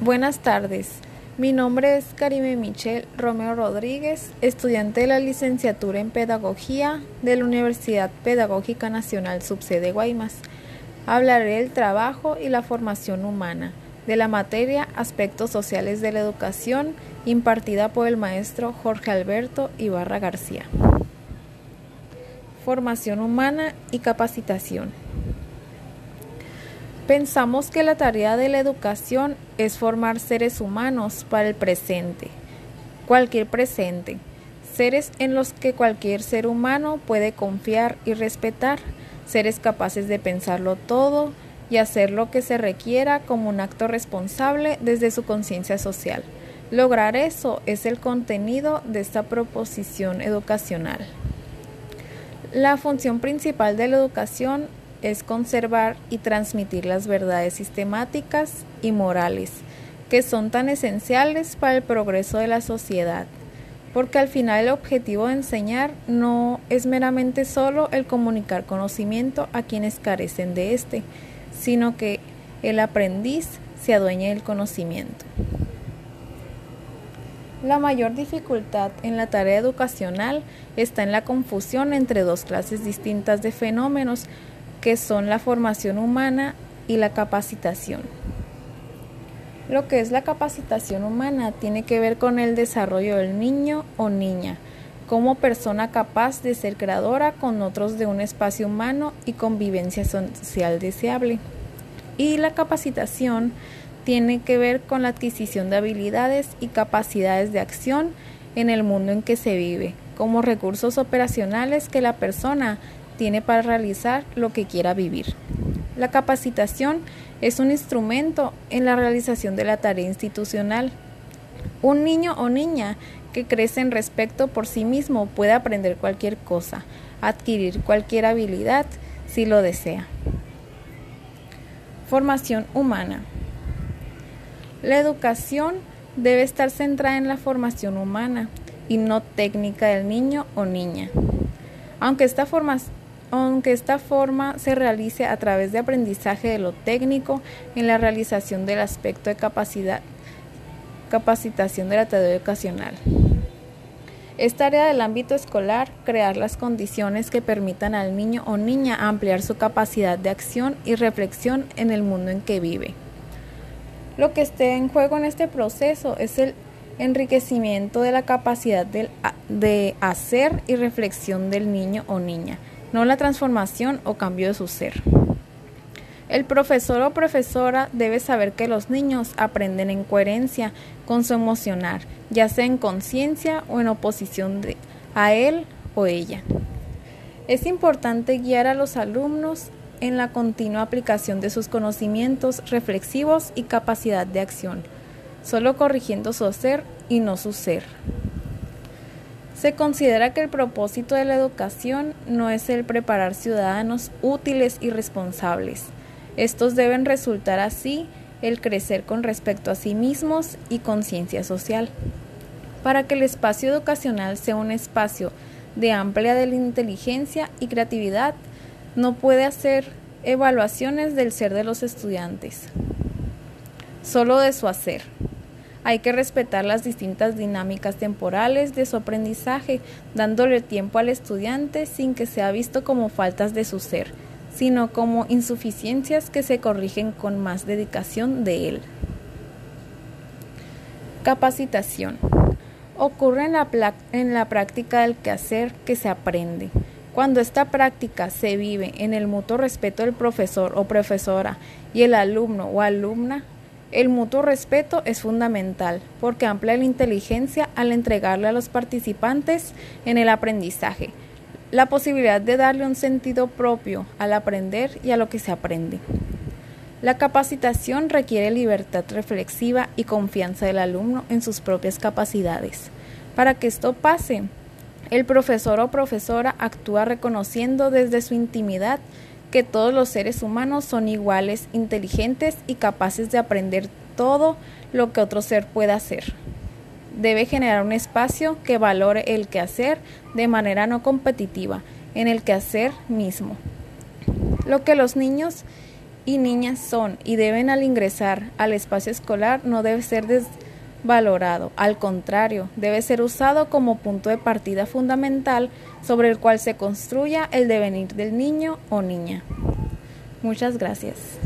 Buenas tardes. Mi nombre es Karime Michelle Romeo Rodríguez, estudiante de la licenciatura en Pedagogía de la Universidad Pedagógica Nacional Subsede Guaymas. Hablaré del trabajo y la formación humana, de la materia Aspectos Sociales de la Educación, impartida por el maestro Jorge Alberto Ibarra García. Formación humana y capacitación. Pensamos que la tarea de la educación es formar seres humanos para el presente, cualquier presente, seres en los que cualquier ser humano puede confiar y respetar, seres capaces de pensarlo todo y hacer lo que se requiera como un acto responsable desde su conciencia social. Lograr eso es el contenido de esta proposición educacional. La función principal de la educación es conservar y transmitir las verdades sistemáticas y morales que son tan esenciales para el progreso de la sociedad, porque al final el objetivo de enseñar no es meramente solo el comunicar conocimiento a quienes carecen de éste, sino que el aprendiz se adueñe del conocimiento. La mayor dificultad en la tarea educacional está en la confusión entre dos clases distintas de fenómenos que son la formación humana y la capacitación. Lo que es la capacitación humana tiene que ver con el desarrollo del niño o niña como persona capaz de ser creadora con otros de un espacio humano y convivencia social deseable. Y la capacitación tiene que ver con la adquisición de habilidades y capacidades de acción en el mundo en que se vive, como recursos operacionales que la persona tiene para realizar lo que quiera vivir. La capacitación es un instrumento en la realización de la tarea institucional. Un niño o niña que crece en respeto por sí mismo puede aprender cualquier cosa, adquirir cualquier habilidad si lo desea. Formación humana. La educación debe estar centrada en la formación humana y no técnica del niño o niña. Aunque esta formación aunque esta forma se realice a través de aprendizaje de lo técnico en la realización del aspecto de capacidad, capacitación de la tarea educacional. Es tarea del ámbito escolar crear las condiciones que permitan al niño o niña ampliar su capacidad de acción y reflexión en el mundo en que vive. Lo que esté en juego en este proceso es el enriquecimiento de la capacidad de, de hacer y reflexión del niño o niña, no la transformación o cambio de su ser. El profesor o profesora debe saber que los niños aprenden en coherencia con su emocionar, ya sea en conciencia o en oposición a él o ella. Es importante guiar a los alumnos en la continua aplicación de sus conocimientos reflexivos y capacidad de acción, solo corrigiendo su ser y no su ser. Se considera que el propósito de la educación no es el preparar ciudadanos útiles y responsables. Estos deben resultar así el crecer con respecto a sí mismos y conciencia social. Para que el espacio educacional sea un espacio de amplia inteligencia y creatividad, no puede hacer evaluaciones del ser de los estudiantes, solo de su hacer. Hay que respetar las distintas dinámicas temporales de su aprendizaje, dándole tiempo al estudiante sin que sea visto como faltas de su ser, sino como insuficiencias que se corrigen con más dedicación de él. Capacitación. Ocurre en la, práctica del quehacer que se aprende. Cuando esta práctica se vive en el mutuo respeto del profesor o profesora y el alumno o alumna, el mutuo respeto es fundamental porque amplia la inteligencia al entregarle a los participantes en el aprendizaje la posibilidad de darle un sentido propio al aprender y a lo que se aprende. La capacitación requiere libertad reflexiva y confianza del alumno en sus propias capacidades. Para que esto pase, el profesor o profesora actúa reconociendo desde su intimidad que todos los seres humanos son iguales, inteligentes y capaces de aprender todo lo que otro ser pueda hacer. Debe generar un espacio que valore el quehacer de manera no competitiva, en el quehacer mismo. Lo que los niños y niñas son y deben al ingresar al espacio escolar no debe ser desvalorado, al contrario, debe ser usado como punto de partida fundamental sobre el cual se construya el devenir del niño o niña. Muchas gracias.